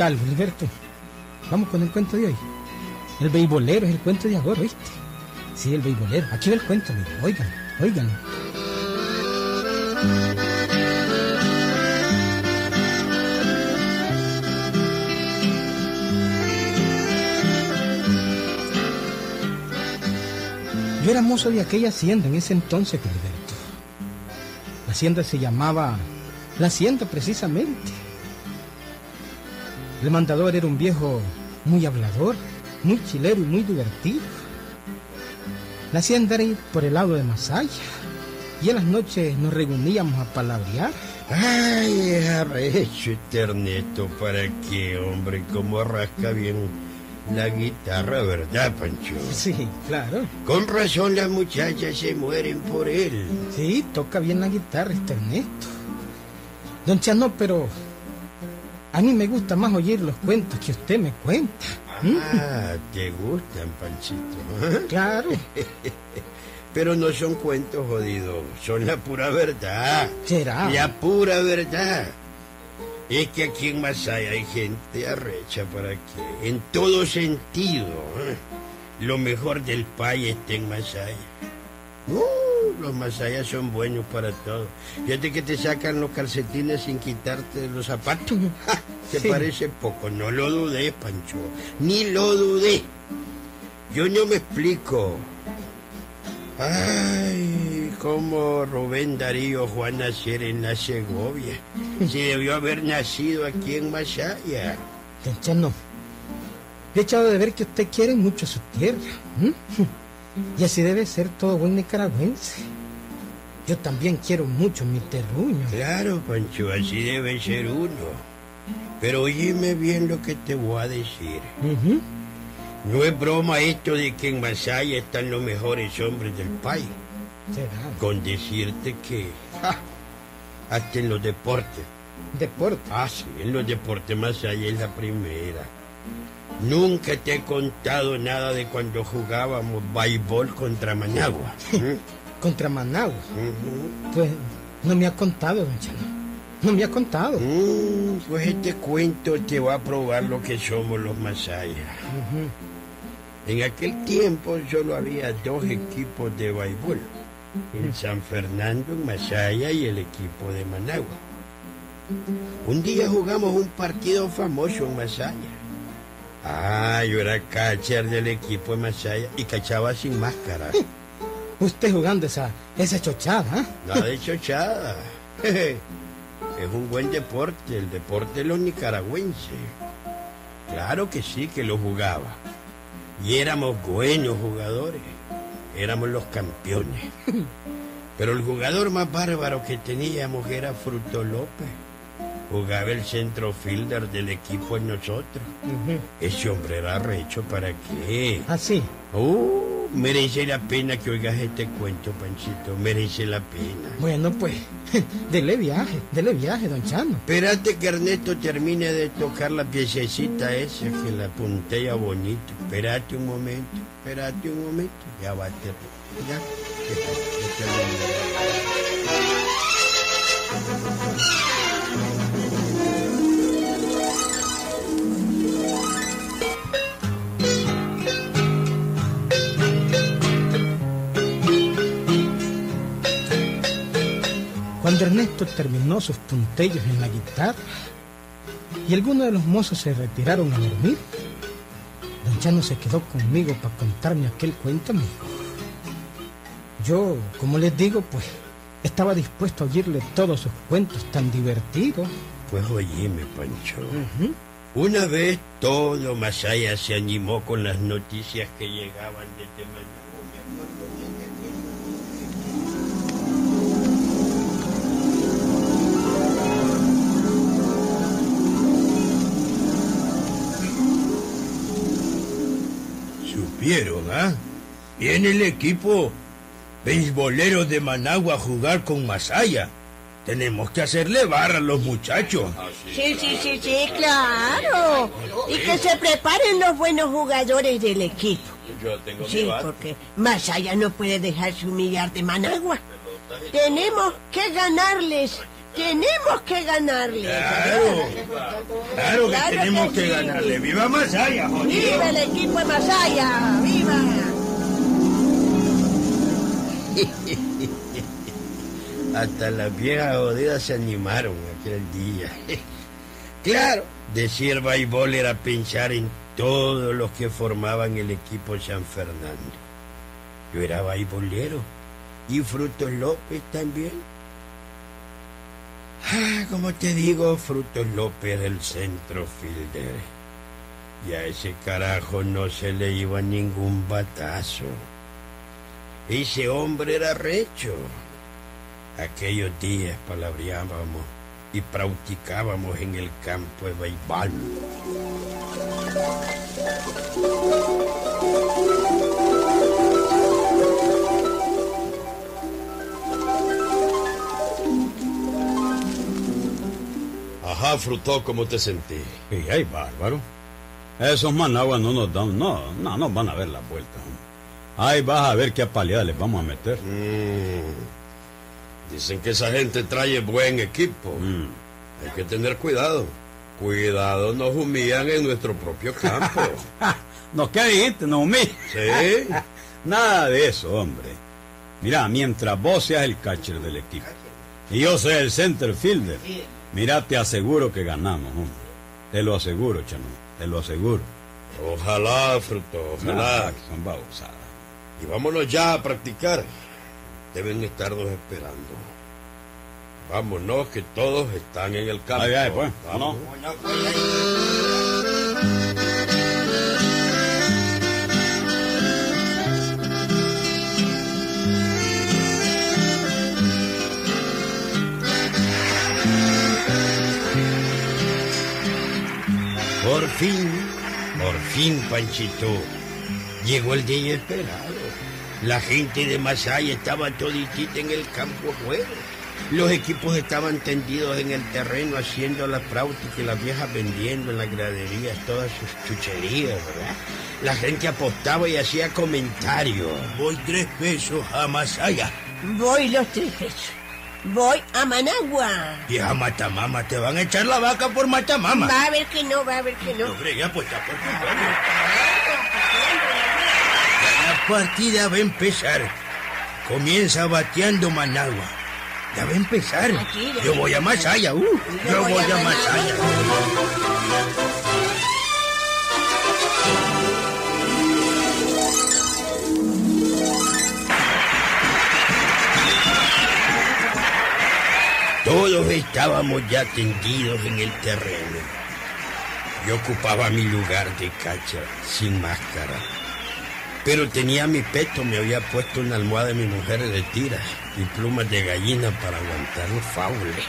tal, Gilberto? Vamos con el cuento de hoy. El beisbolero es el cuento de ahora, ¿viste? Sí, el beisbolero. Aquí el cuento. Oigan, oigan. Yo era mozo de aquella hacienda en ese entonces, Gilberto. La hacienda se llamaba La Hacienda precisamente. El mandador era un viejo muy hablador, muy chilero y muy divertido. La hacienda era por el lado de Masaya. Y en las noches nos reuníamos a palabrear. Ay, arrecho Ernesto, ¿para qué, hombre? Como rasca bien la guitarra, ¿verdad, Pancho? Sí, claro. Con razón las muchachas se mueren por él. Sí, toca bien la guitarra este Ernesto. Don Chano, pero a mí me gusta más oír los cuentos que usted me cuenta. Ah, te gustan, Panchito. Claro. Pero no son cuentos jodidos, son la pura verdad. ¿Será? La pura verdad. Es que aquí en Masaya hay gente arrecha para que, en todo sentido, ¿eh? lo mejor del país está en Masaya. Uh, los masayas son buenos para todo. Fíjate que te sacan los calcetines sin quitarte los zapatos. ¿Te Sí. parece poco? No lo dudé, Pancho. Ni lo dudé. Yo no me explico. Ay, cómo Rubén Darío Juan nacer en la Segovia. Si debió haber nacido aquí en Masaya. Don Chano, he echado de ver que usted quiere mucho su tierra. Y así debe ser todo buen nicaragüense. Yo también quiero mucho mi terruño. Claro, Pancho, así debe ser uno. Pero oíme bien lo que te voy a decir. No es broma esto de que en Masaya están los mejores hombres del país. Será. Con decirte que ja, hasta en los deportes. Deporte. Ah, sí, en los deportes Masaya es la primera. Nunca te he contado nada de cuando jugábamos béisbol contra Managua. Contra Managua. Pues no me ha contado, don Chano. No me ha contado. Mm, pues este cuento te va a probar lo que somos los Masayas. Ujú. En aquel tiempo solo había dos equipos de béisbol. El San Fernando en Masaya y el equipo de Managua. Un día jugamos un partido famoso en Masaya. Ah, yo era catcher del equipo de Masaya y cachaba sin máscara. Usted jugando esa, esa chochada. Nada de chochada. Es un buen deporte, el deporte de los nicaragüenses. Claro que sí que lo jugaba. Y éramos buenos jugadores. Éramos los campeones. Pero el jugador más bárbaro que teníamos era Fruto López. Jugaba el centro fielder del equipo en nosotros. Ese hombre era recho para qué. Así. Oh, merece la pena que oigas este cuento, Panchito. Merece la pena. Bueno, pues, dele viaje, dele viaje, don Chano. Espérate que Ernesto termine de tocar la piececita esa, que la puntea bonito. Espérate un momento, espérate un momento. Ya va a terminar. Ya, ya, ya terminó. Cuando Ernesto terminó sus puntellos en la guitarra y algunos de los mozos se retiraron a dormir, don Chano se quedó conmigo para contarme aquel cuento, amigo. Yo, como les digo, pues estaba dispuesto a oírle todos sus cuentos tan divertidos. Pues oíme, Pancho. Una vez todo Masaya se animó con las noticias que llegaban desde Managua. Supieron, ¿ah? Viene el equipo beisbolero de Managua a jugar con Masaya. Tenemos que hacerle barra a los muchachos. Sí, sí, sí, sí, claro. Y que se preparen los buenos jugadores del equipo. Yo tengo Sí, porque Masaya no puede dejarse humillar de Managua. Tenemos que ganarles Tenemos que ganarle. Claro, claro que Claro tenemos que que, sí. ganarle. ¡Viva Masaya, jodido! ¡Viva el equipo de Masaya! ¡Viva! Hasta las viejas jodidas se animaron aquel día. claro, decir béisbol era pensar en todos los que formaban el equipo San Fernando. Yo era beisbolero y Frutos López también. Ah, como te digo, Frutos López era el centro fielder. Y a ese carajo no se le iba ningún batazo. Ese hombre era recho. Aquellos días palabreábamos y practicábamos en el campo de béisbol. Ajá, Frutó, ¿cómo te sentí? Y ay, bárbaro. Esos managuas no nos dan, no, no nos van a ver la vuelta. Ahí vas a ver qué apaleada les vamos a meter. Mm. Dicen que esa gente trae buen equipo. Mm. Hay que tener cuidado. Cuidado, nos humillan en nuestro propio campo. ¿No qué dijiste? No humilles. ¿Sí? Nada de eso, hombre. Mira, mientras vos seas el catcher del equipo y yo sea el center fielder, mira, te aseguro que ganamos, hombre. Te lo aseguro, chamo. Te lo aseguro. Ojalá, Fruto, ojalá. Ah, son babosadas. Y vámonos ya a practicar. Deben estarnos esperando. Vámonos, que todos están en el campo. Ay, pues, vámonos. Por fin, por fin, Panchito, llegó el día esperado. La gente de Masaya estaba toditita en el campo de juego. Los equipos estaban tendidos en el terreno haciendo la práctica y las viejas vendiendo en las graderías todas sus chucherías, ¿verdad? La gente apostaba y hacía comentarios. Voy tres pesos a Masaya. Voy los tres pesos. Voy a Managua. Vieja Matamama, te van a echar la vaca por Matamama. Va a ver que no, va a ver que no. No fregué apostar por La partida va a empezar. Comienza bateando Managua. Ya va a empezar. Aquí, Yo voy a Masaya, uh, yo voy a Masaya. Estábamos ya tendidos en el terreno. Yo ocupaba mi lugar de cacha, sin máscara. Pero tenía mi peto, me había puesto una almohada de mi mujer de tiras y plumas de gallina para aguantar los faules.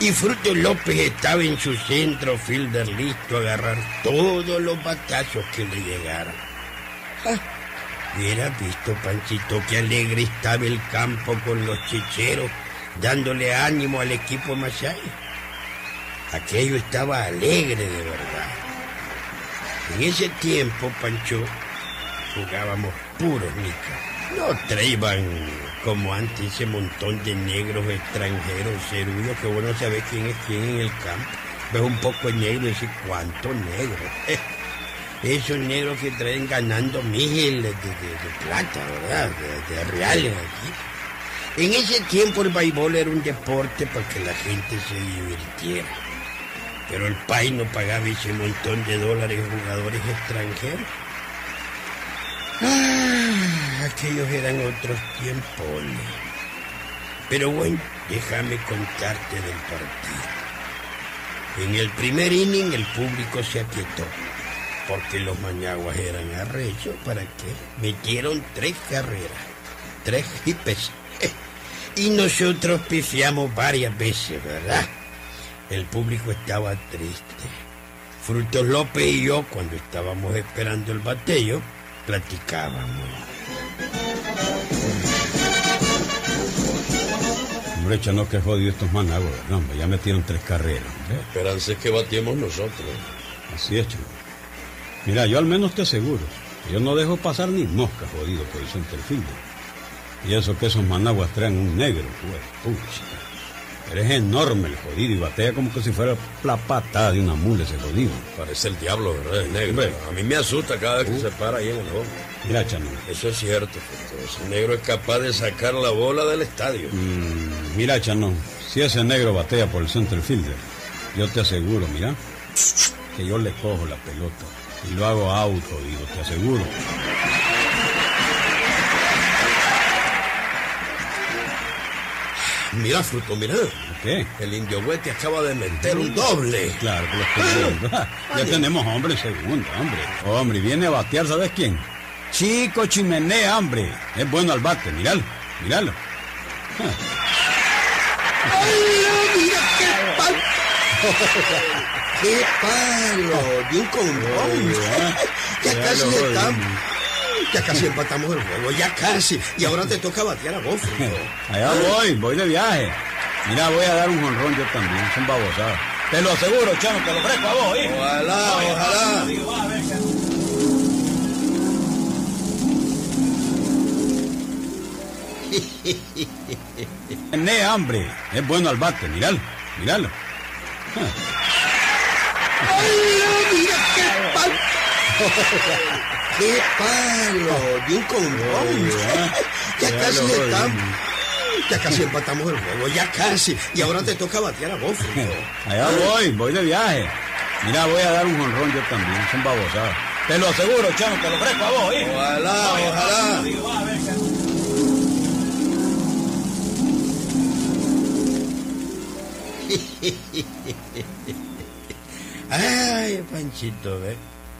Y Fruto López estaba en su centro fielder listo a agarrar todos los batazos que le llegaran. Ah, Hubiera visto, Panchito, qué alegre estaba el campo con los chicheros, dándole ánimo al equipo Masaya. Aquello estaba alegre de verdad. En ese tiempo, Pancho, jugábamos puros nicas. No traían como antes ese montón de negros extranjeros, cerullos, que vos no sabés quién es quién en el campo. Ves un poco negro y decís, ¿cuántos negros? Esos negros que traen ganando miles de, de- de plata, ¿verdad? De, de reales aquí. En ese tiempo el béisbol era un deporte para que la gente se divirtiera. Pero el país no pagaba ese montón de dólares a jugadores extranjeros. Ah, aquellos eran otros tiempos. Pero bueno, déjame contarte del partido. En el primer inning el público se aquietó, porque los mañaguas eran arrechos para que metieron tres carreras, tres hipes. Y nosotros pifiamos varias veces, ¿verdad? El público estaba triste. Frutos López y yo, cuando estábamos esperando el bateo, platicábamos. Hombre, chano, que jodido estos managuas, ¿verdad? hombre? Ya metieron tres carreras. hombre. Esperanza es que batiemos nosotros. Así es. Mira, yo al menos te aseguro. que Yo no dejo pasar ni mosca jodido por el center fielder. Y eso que esos managuas traen un negro, pues, pucha. Pero es enorme el jodido y batea como que si fuera la patada de una mula ese jodido. Parece el diablo, ¿verdad? El negro. A mí me asusta cada vez que se para ahí en el juego. Mira, Chano. Eso es cierto. Ese negro es capaz de sacar la bola del estadio. Mm, mira, Chano, si ese negro batea por el center fielder, yo te aseguro, mira, que yo le cojo la pelota y lo hago out, jodido, te aseguro. Mira, Fruto, mira. ¿Qué? El indio Huete acaba de meter un doble. Claro que lo estoy viendo. Ya tenemos hombre en segunda, hombre. Hombre, viene a batear, ¿sabes quién? Chico Chimenea, hombre. Es bueno al bate, míralo, míralo. mira qué palo! ¡Qué palo! De un condón. Ya casi estamos. Ya casi empatamos el juego, ya casi. Y ahora te toca batear a vos, Fruto. Allá voy, voy de viaje. Mira, voy a dar un jonrón yo también, son babosadas. Te lo aseguro, Chano, te lo ofrezco a vos. Ojalá, ojalá. Tiene hambre, es bueno al bate, míralo, míralo. mira qué palo! ¡Qué palo! De un condón. Ya casi estamos. Ya casi empatamos el juego, ya casi. Y ahora te toca batear a vos. Allá voy, voy de viaje. Mira, voy a dar un jonrón yo también, son babosadas. Te lo aseguro, Chano, te lo ofrezco a vos, hijo. Ojalá, ojalá. Ay, Panchito,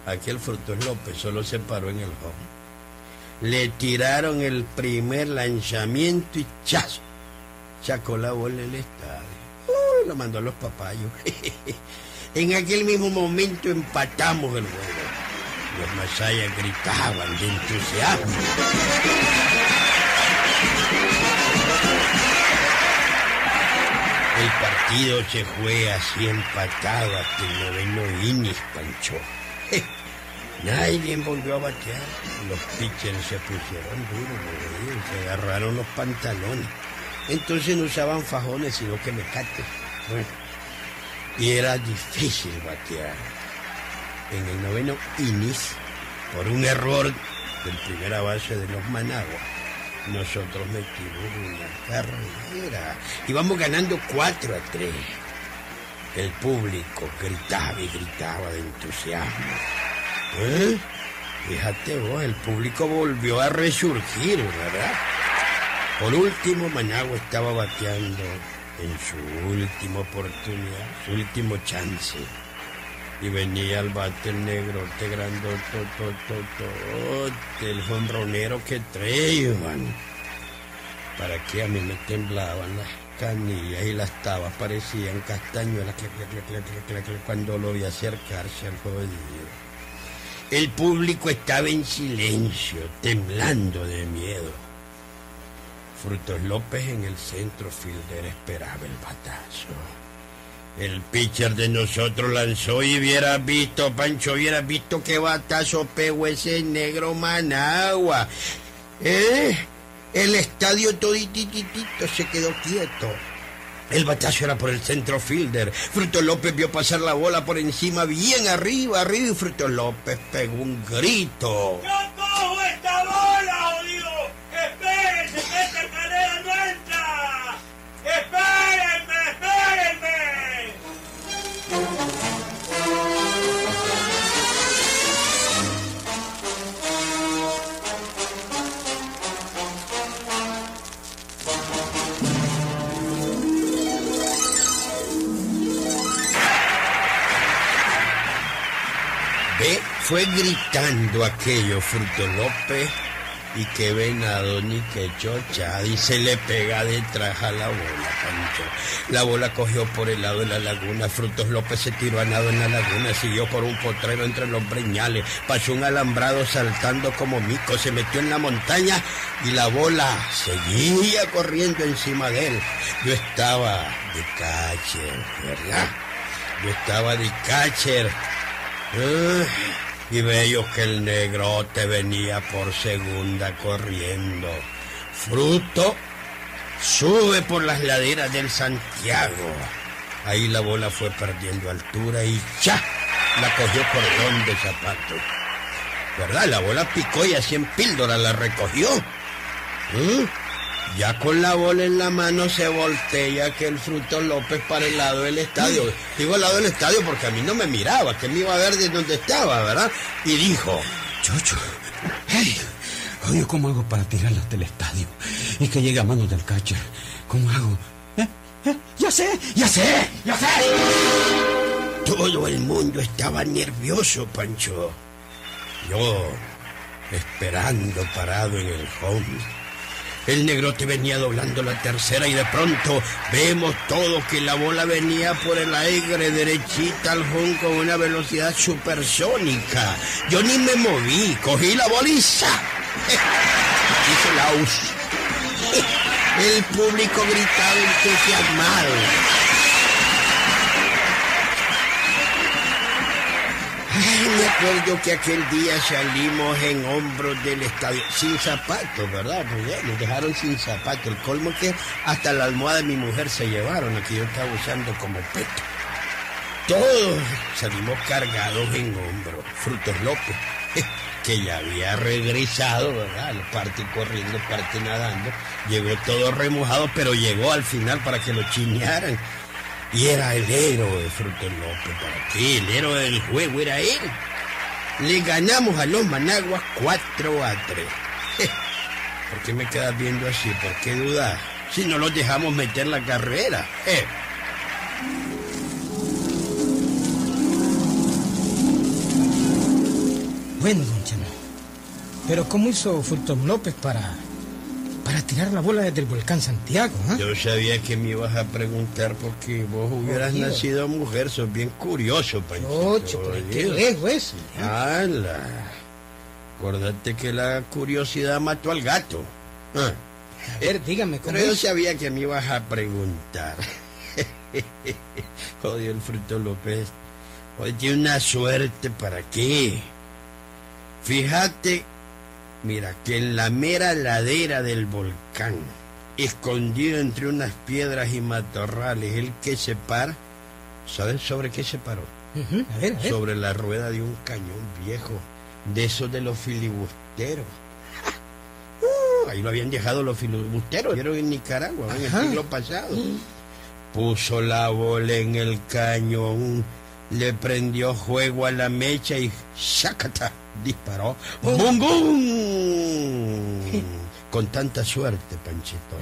ve. Aquel Frutos López solo se paró en el home. Le tiraron el primer lanzamiento y chazo. Sacó la bola del estadio. Uy, lo mandó a los papayos. en aquel mismo momento empatamos el juego. Los masayas gritaban de entusiasmo. El partido se fue así empatado hasta el noveno inning, Pancho. Nadie volvió a batear. Los pitchers se pusieron duros, se agarraron los pantalones. Entonces no usaban fajones, sino que mecates. Bueno, y era difícil batear. En el noveno inning, por un error del primera base de los Managua, nosotros metimos una carrera. Íbamos ganando 4 a 3. El público gritaba y gritaba de entusiasmo. ¿Eh? Fíjate vos, el público volvió a resurgir, ¿verdad? Por último, Managua estaba bateando en su última oportunidad, su último chance. Y venía al bate el negro, te grandote, el jonronero que traían. Para que a mí me temblaban las canillas y las tabas parecían castañuelas cuando lo vi acercarse al jodido. El público estaba en silencio, temblando de miedo. Frutos López en el centro fielder esperaba el batazo. El pitcher de nosotros lanzó y hubiera visto, Pancho, hubiera visto qué batazo pegó ese negro Managua. ¿Eh? El estadio todititito se quedó quieto. El batazo era por el centro fielder. Fruto López vio pasar la bola por encima, bien arriba, arriba, y Fruto López pegó un grito. ¡Yo fue gritando aquello Fruto López y que venado ni que chocha y se le pega detrás a la bola, Pancho. La bola cogió por el lado de la laguna, Frutos López se tiró a nado en la laguna, siguió por un potrero entre los breñales, pasó un alambrado saltando como mico, se metió en la montaña y la bola seguía corriendo encima de él. Yo estaba de catcher, ¿verdad? Yo estaba de catcher. Ah, y veo que el negrote venía por segunda corriendo. Fruto Sube por las laderas del Santiago. Ahí la bola fue perdiendo altura y ¡ya! La cogió cordón de zapato. ¿Verdad? La bola picó y así en píldora la recogió. ¿Mm? Ya con la bola en la mano se voltea que el Fruto López para el lado del estadio. Digo al lado del estadio porque a mí no me miraba, que me iba a ver de donde estaba, ¿verdad? Y dijo, Chocho, hey, oye, ¿cómo hago para tirarlas del estadio? Y que llegue a manos del catcher. ¿Cómo hago? ¿Eh? ¿Eh? Ya sé, ya sé, ya sé. todo el mundo estaba nervioso, Pancho. Yo, esperando parado en el home. El negrote venía doblando la tercera y de pronto vemos todo que la bola venía por el aire derechita al home con una velocidad supersónica. Yo ni me moví, cogí la boliza. Hizo la US. El público gritaba entusiasmado. Ay, me acuerdo que aquel día salimos en hombros del estadio, sin zapatos, ¿verdad? Nos dejaron sin zapatos. El colmo que hasta la almohada de mi mujer se llevaron, la que yo estaba usando como peto. Todos salimos cargados en hombros. Frutos López, que ya había regresado, ¿verdad? Parte corriendo, parte nadando. Llegó todo remojado, pero llegó al final para que lo chinearan. Y era el héroe, Frutos López. ¿Para qué? El héroe del juego era él. Le ganamos a los Managuas 4 a 3. ¿Por qué me quedas viendo así? ¿Por qué dudas? Si no los dejamos meter la carrera. Eh. Bueno, don. Pero ¿cómo hizo Fulton López para, para tirar la bola desde el volcán Santiago? ah? Yo sabía que me ibas a preguntar porque vos hubieras nacido mujer. Sos bien curioso, Panchito. Ocho, pero qué lejos eso. ¿ah? ¡Hala! Acordate que la curiosidad mató al gato. Ah. A ver, dígame, ¿cómo Pero yo es? sabía que me ibas a preguntar. Jodido el fruto López. Hoy tiene una suerte para qué. Fíjate, mira, que en la mera ladera del volcán, escondido entre unas piedras y matorrales, el que se para, ¿sabes sobre qué se paró? Ujú, A ver, a ver. Sobre la rueda de un cañón viejo, de esos de los filibusteros. Uh, ahí lo habían dejado los filibusteros, vieron en Nicaragua, en el siglo pasado. Puso la bola en el cañón, le prendió juego a la mecha y ¡shakata! Disparó. ¡Bum, bum! Con tanta suerte, Panchito,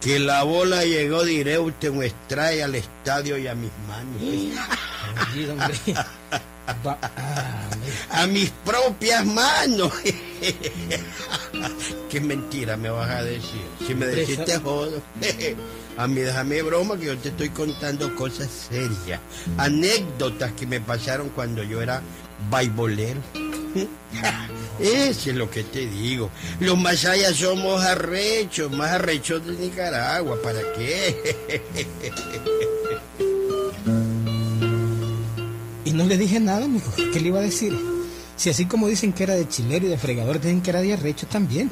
que la bola llegó directo en strike al estadio y a mis manos. Ah, a mis propias manos. Qué mentira me vas a decir. Si me decís te jodo. A mí déjame broma que yo te estoy contando cosas serias. Anécdotas que me pasaron cuando yo era baibolero. Eso es lo que te digo. Los masayas somos arrechos, más arrechos de Nicaragua. ¿Para qué? Y no le dije nada, mijo. ¿Qué le iba a decir? Si así como dicen que era de chilero y de fregador, dicen que era de arrecho también.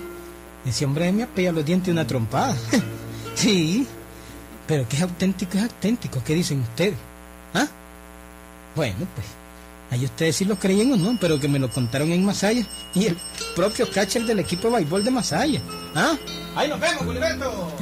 Ese hombre me apella los dientes una trompada. sí, pero que es auténtico, es auténtico. ¿Qué dicen ustedes? ¿Ah? Bueno, pues, ahí ustedes sí lo creyen o no, pero que me lo contaron en Masaya. Y el propio catcher del equipo de béisbol de Masaya. ¿Ah? Ahí nos vemos, Gilberto.